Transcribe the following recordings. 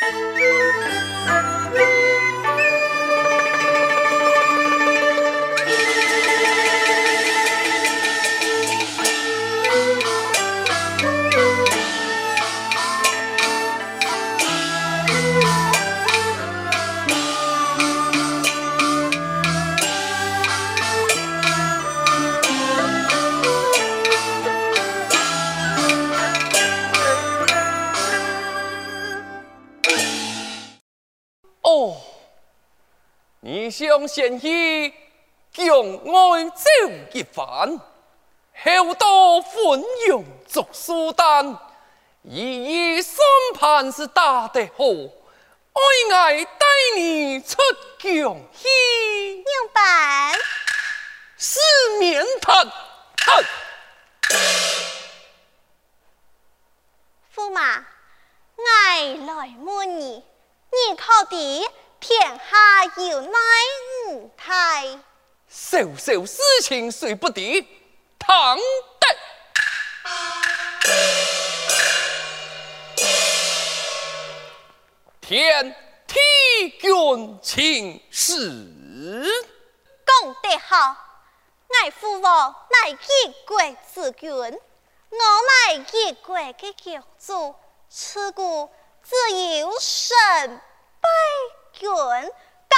Bye. 向贤婿将爱走一番，后到汾阳做苏丹，一一算盘是打得好，爱爱带你出疆去。娘办，四面谈谈。驸马，爱来问你，你考的？天下有乃五太，小小事情谁不敌？唐得天替君请示，讲得好，爱父王乃一国之君，我乃一国的君主，此故自有胜败。君，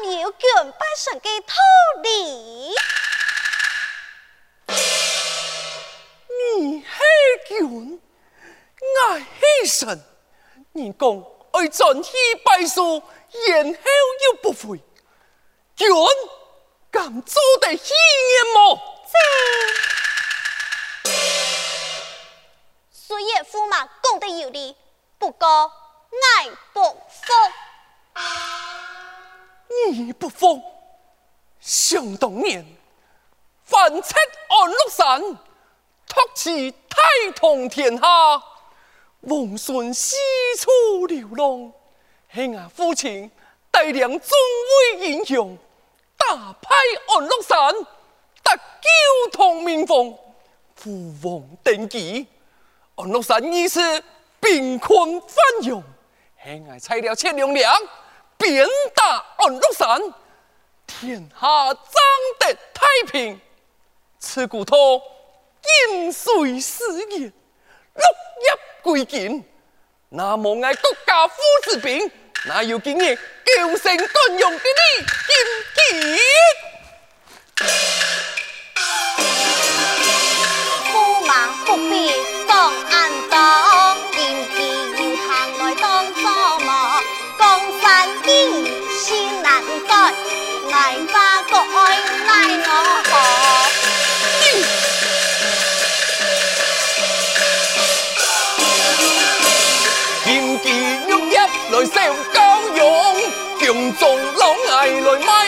敢有君拜神的道理？你系君，我系神。你讲爱转去拜书，然后又不回，君敢做得起么？这虽然驸马讲得有理，不过爱不服。你不服？想当年，反斥安禄山，托起太统天下，王孙四处流浪，系我父亲带领众位英雄，打败安禄山，得九通名凤，父王登基，安禄山于是兵困乏用，系我拆了千两粮。鞭打安禄山，天下将得太平。此骨头今虽是言，落叶归根。那么爱国家父子兵，哪有今日救生断用的你今天？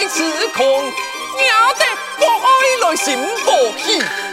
来卖痴狂，惹得国爱来心火气。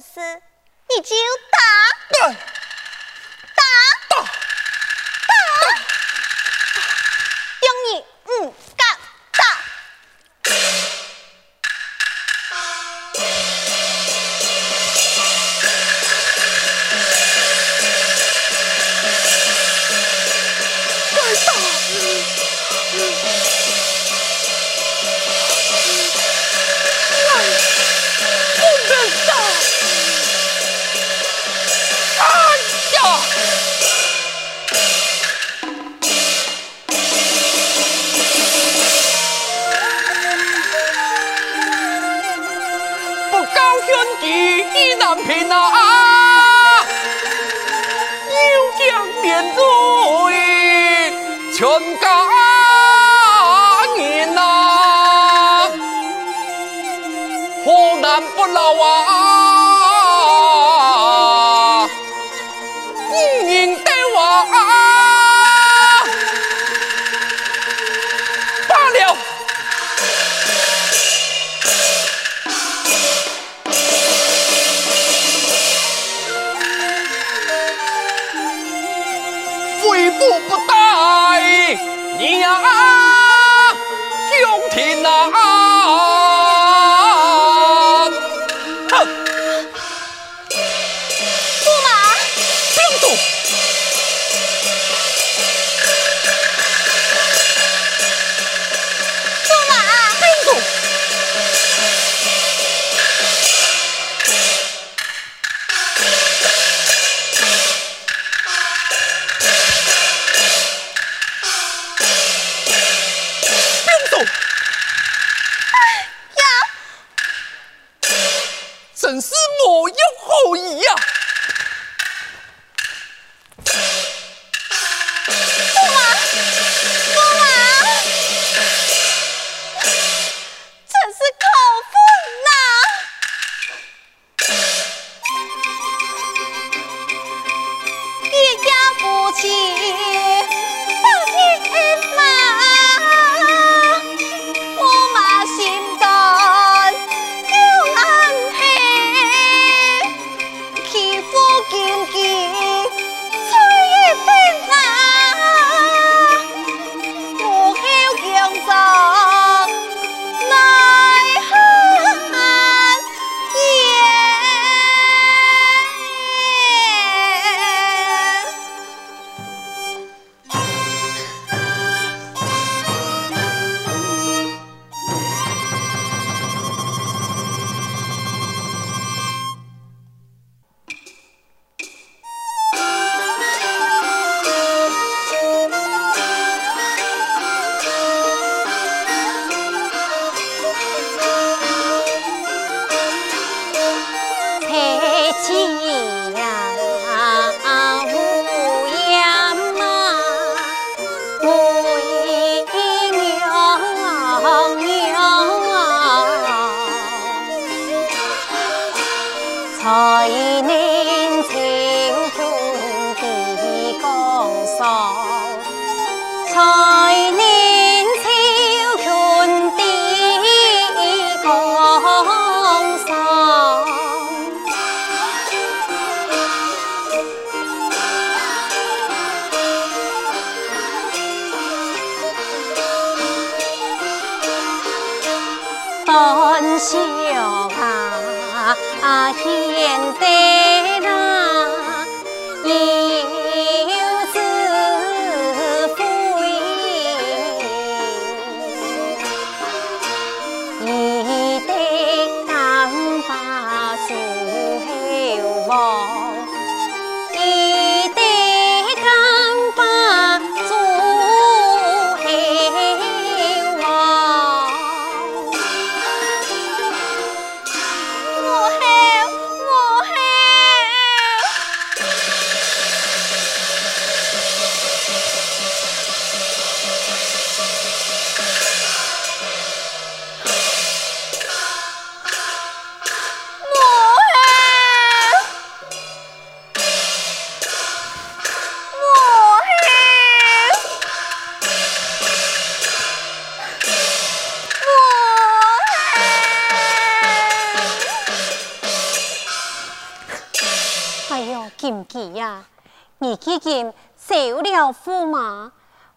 杀，有本事你就打。 전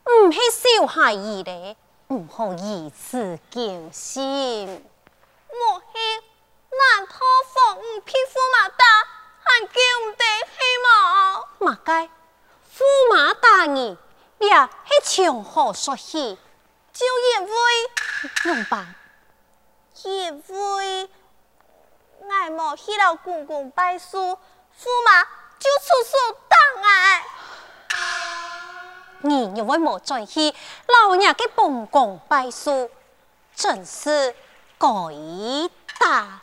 唔系小孩儿咧，唔好以此惊心。莫非难托付唔匹驸马大，还叫唔得起吗？马该驸马大你也系从何说起？就因为用吧，因为爱莫去了公公拜师，驸马就处处挡碍。你又为莫再去老爷嘅本宫拜师，真是该打。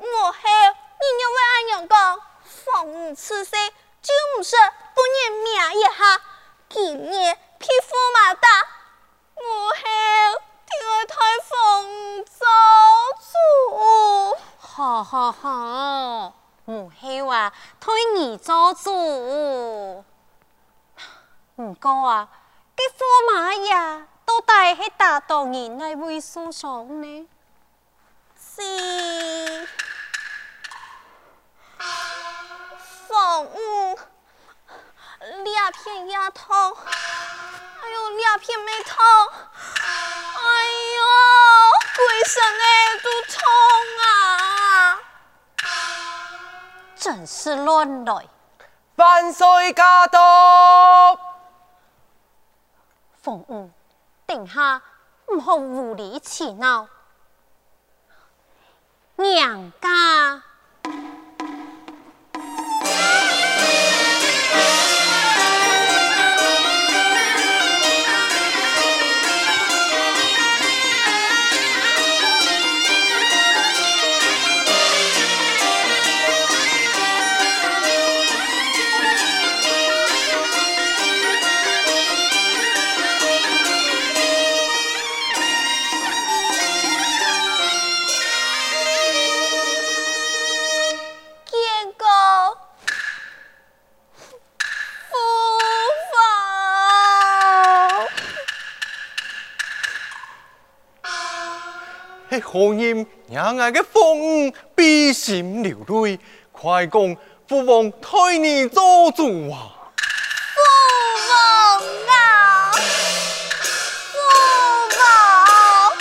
我后你又为安阳讲，放吾此生就唔是不念命一下，今日匹驸马大，我后听我太奉做主。好好好。母后啊，主。唔过啊，这驸马呀，都带去打到人来为书上呢。是，放吾俩便牙痛，哎呦，两片没痛，哎呦，规身哎都痛啊！真是乱来。万岁驾到！凤舞，殿下唔好无理取闹，娘家。何人让俺的凤悲心流泪？快讲父王替你做主啊！父王啊，父王，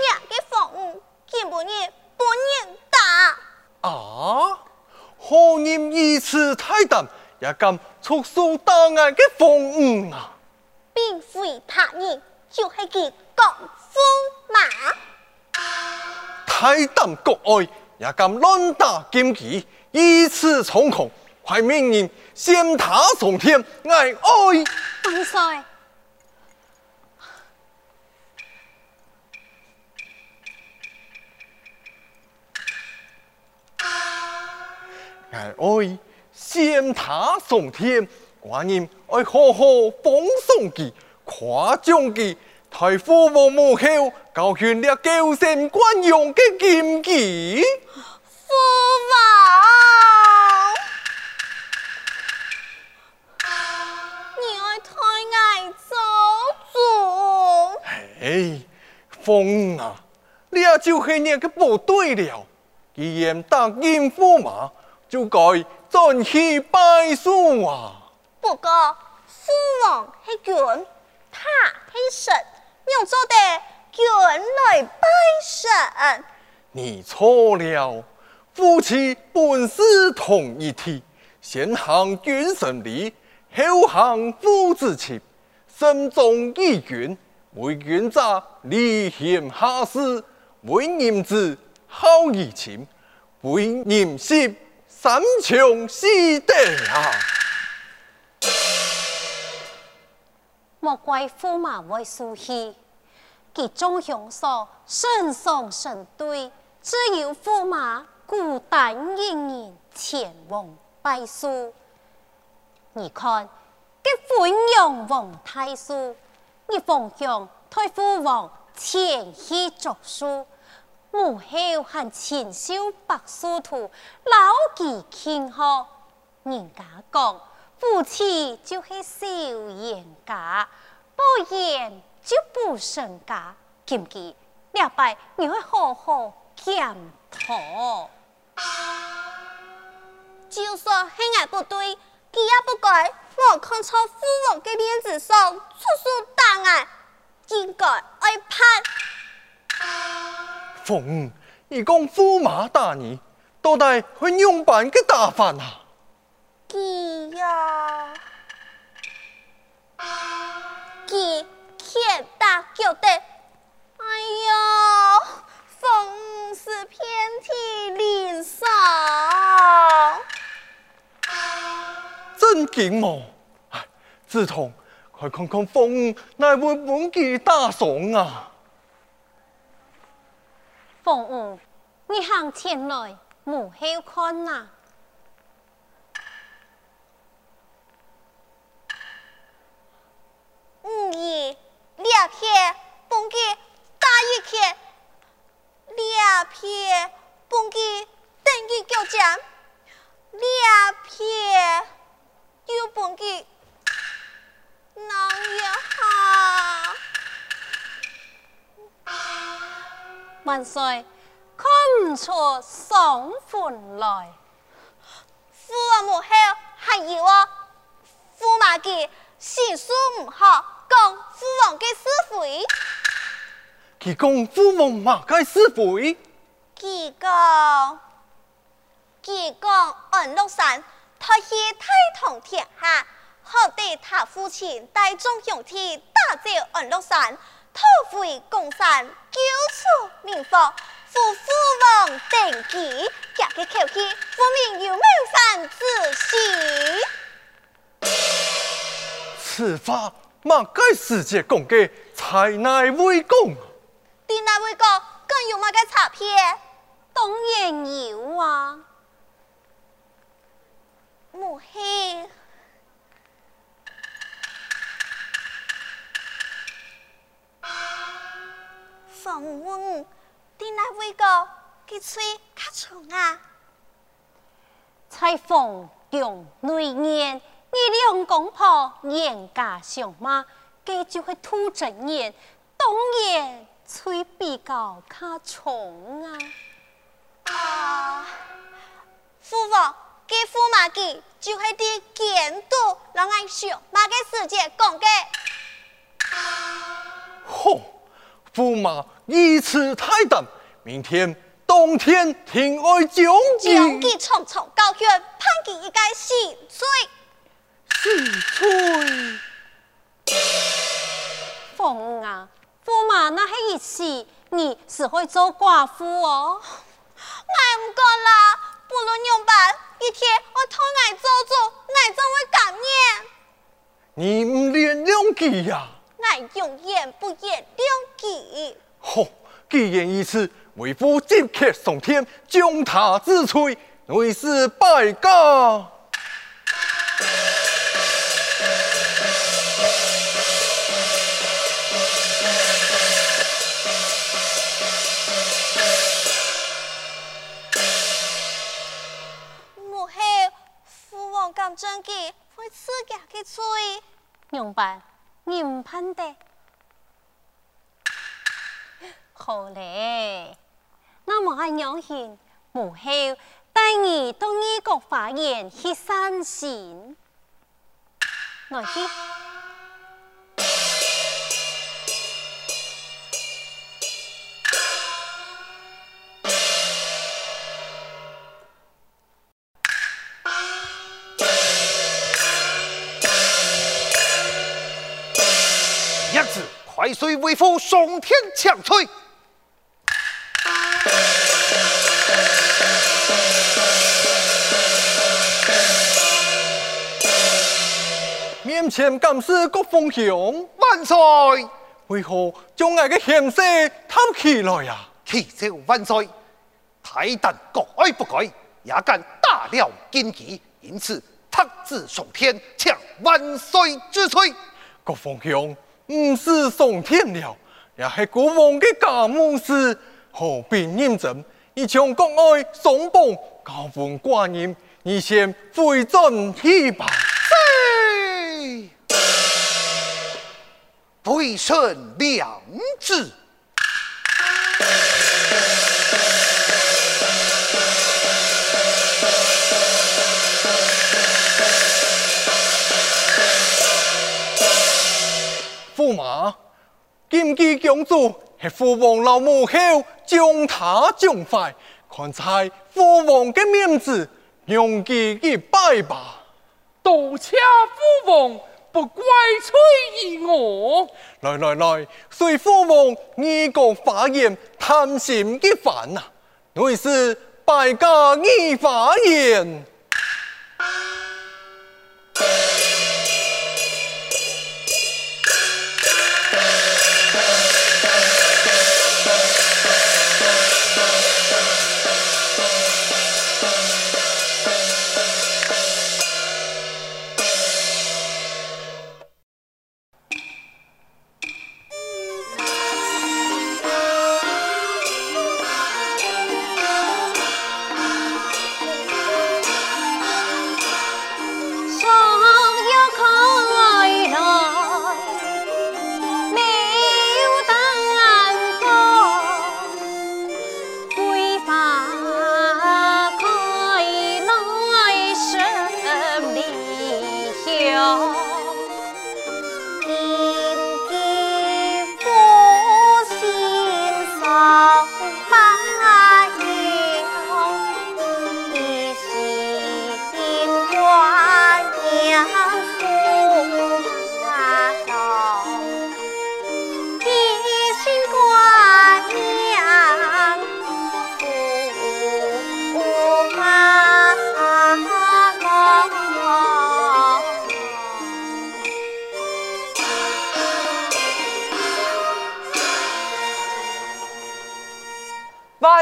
娘的凤见不念不念打啊！何人以此太胆，也敢出手打俺的凤啊？并非他人。就系佢国驸马，太胆国爱，也敢乱打金旗，以此充狂，快命人先他上天，哀哀！万岁！哀哀！掀他上天，寡人爱好好奉送佢。夸奖嘅太父王母后，教训了娇生惯养嘅剑技。父王，你爱太爱做主。哎，凤啊，你也就系你嘅不对了。既然答应驸马，就该转去拜书啊。不过驸王系君。他是神，用做的君来拜神。你错了，夫妻本是同一体，先行君神礼，后行夫子情，慎终义君，为君者礼贤下士，为人子孝义情，为人媳三从四德啊！莫怪驸马会输气，其中凶手神双神对，只有驸马孤单一人前往拜书。你看，这昏庸王太叔，你奉向太父王前去作书，母后还亲手白书图，老记庆贺，人家讲。夫妻就是小冤家，不言就不成家。今日两败，你会好好检讨。就算系爱不对，佢也不改我看错父王的面子上出手打俺，应该爱判。凤，你讲驸马大你，到底会用办嘅打法啊？呀，佢天大叫的，哎呦，风是遍体鳞伤，真劲么？哎，子彤，快看看凤，乃会本気打伤啊！凤，你向前来，母后看呐。五亿两片，蹦给打一片，两片蹦给等于九将，两片又蹦给哪样好？万岁，看不出双魂来。父王母后还有我驸马嘅心术唔好，讲父王嘅是非。佢讲父王马该是非。佢讲，佢讲安禄山他是太通天下，好地他父亲带众兄弟打走安禄山，讨回江山，救出民房，父父王登基，夹个口气，父命由命犯子息。此话马该世界讲嘅，才乃会讲。点乃会讲？更有马该差别？当然有啊。母后，房问点乃会讲？佢吹卡虫啊？裁缝用内年，你两公婆严家相骂，佢就会吐真言，当然吹比较卡重啊！啊，父王。给驸马记就系啲监督，让俺上马给世界讲嘅。吼，驸马一次太淡，明天当天天爱将将其重重高悬，判其一个死罪。死罪。凤啊，驸马那是一死，你是会做寡妇哦。俺唔讲啦，不论用办。一天我做主，爱怎会感念？你唔练两记呀？爱用言不言两记。吼，既然如此，为夫即刻上天，将他治罪，为是败家。真嘅会刺激佢嘴，明白？你唔判得，好嘞。那么还有幸母后带你到异国法院去散心，来去。万岁！为父上天强吹。面前敢是国风雄？万岁！为何将我的嫌色贪起来呀？启奏万岁！太旦国爱不改，也敢大了禁忌，因此特旨上天，请万岁之催。国风兄。唔是上天了，也是国王的家母事，何必认真？一将国爱松绑，交换挂念，你先回转去吧。嘿，归顺良子。驸马，金鸡公主系父王老母后将他将坏，看在父王的面子，容其一拜吧。多谢父王不怪罪于我。来来来，随父王你个法言，贪心一番呐，乃是败家义法院。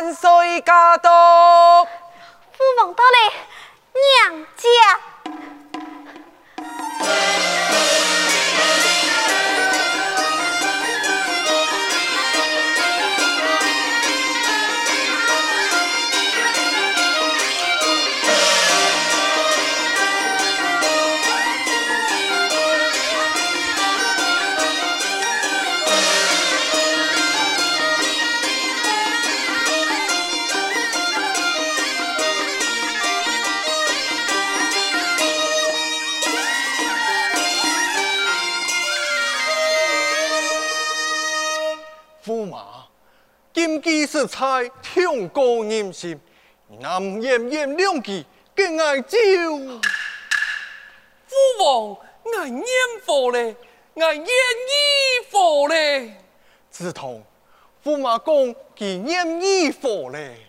万岁驾到！父王到了，娘家。既是才听过人心，南炎炎两句更爱招。父王爱念佛嘞，爱念义佛嘞。自从驸马公纪念义佛嘞。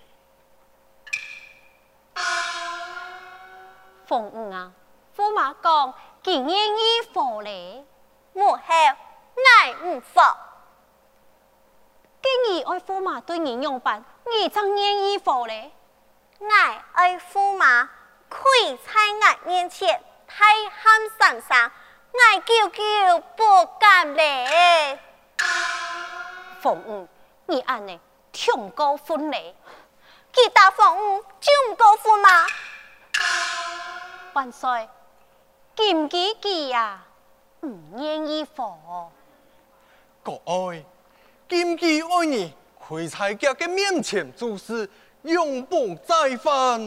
凤五啊，驸马公纪念义佛嘞。母后爱五佛。今日爱驸马对你用办，你怎愿意否嘞？爱爱驸马跪在我面前，太喊三声，我久久不敢嘞。凤五，你安呢？挺高分嘞？其他凤五就唔高分吗？万岁，金鸡鸡呀，唔愿意否？各爱。金鸡爱你，开在家嘅面前做事，永不再犯。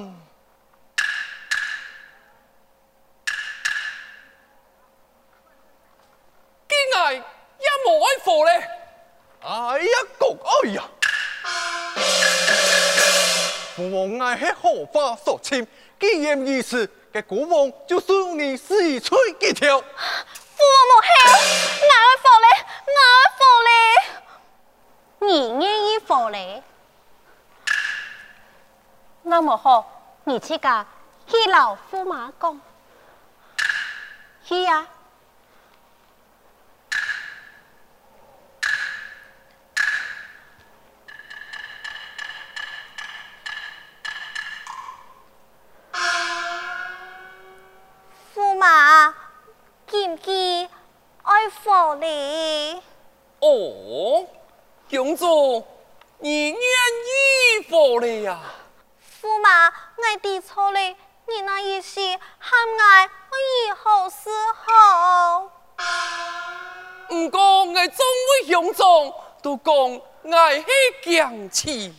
今爱也无爱佛咧，哎呀，国爱呀！父王爱系何法所侵？既然如此，嘅国王就送你死罪一条。父王母后，爱爱佛咧，爱爱佛咧。你愿意否嘞？那么好，你去个去老驸马讲，去呀！了呀？驸马，我的错了，你那意思喊我以后是好。不过我作为兄长，都讲我是强气。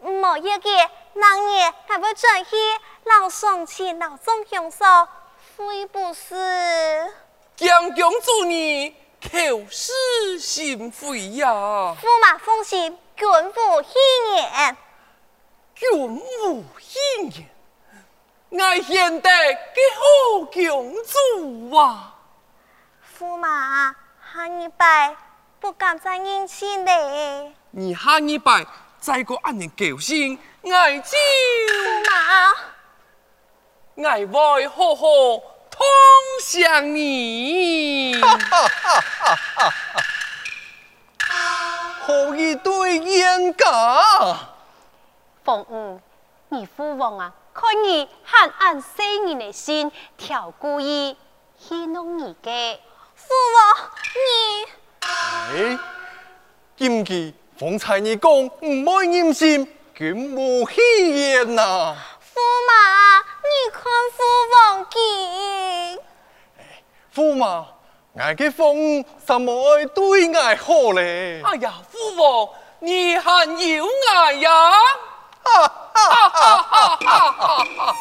莫一个，那年还要转去老双亲老众兄嫂，会不是？江公主你。口是心非呀！驸马奉行，君无戏言。君无戏言，爱贤德嘅好公主啊！驸马下一拜不敢再认亲嘞。你下一拜再过一年高兴，爱就驸马，爱会好好。通向你，好一对冤家？凤五，你父王啊，看你很安生人的心，调故意戏弄你嘅。父王，你哎，今日方才你讲唔爱任性，君无戏言呐。驸马，你看父王见。驸马，爱嘅风什么爱对爱好嘞？哎呀，父王，你还有爱呀？哈哈哈哈哈哈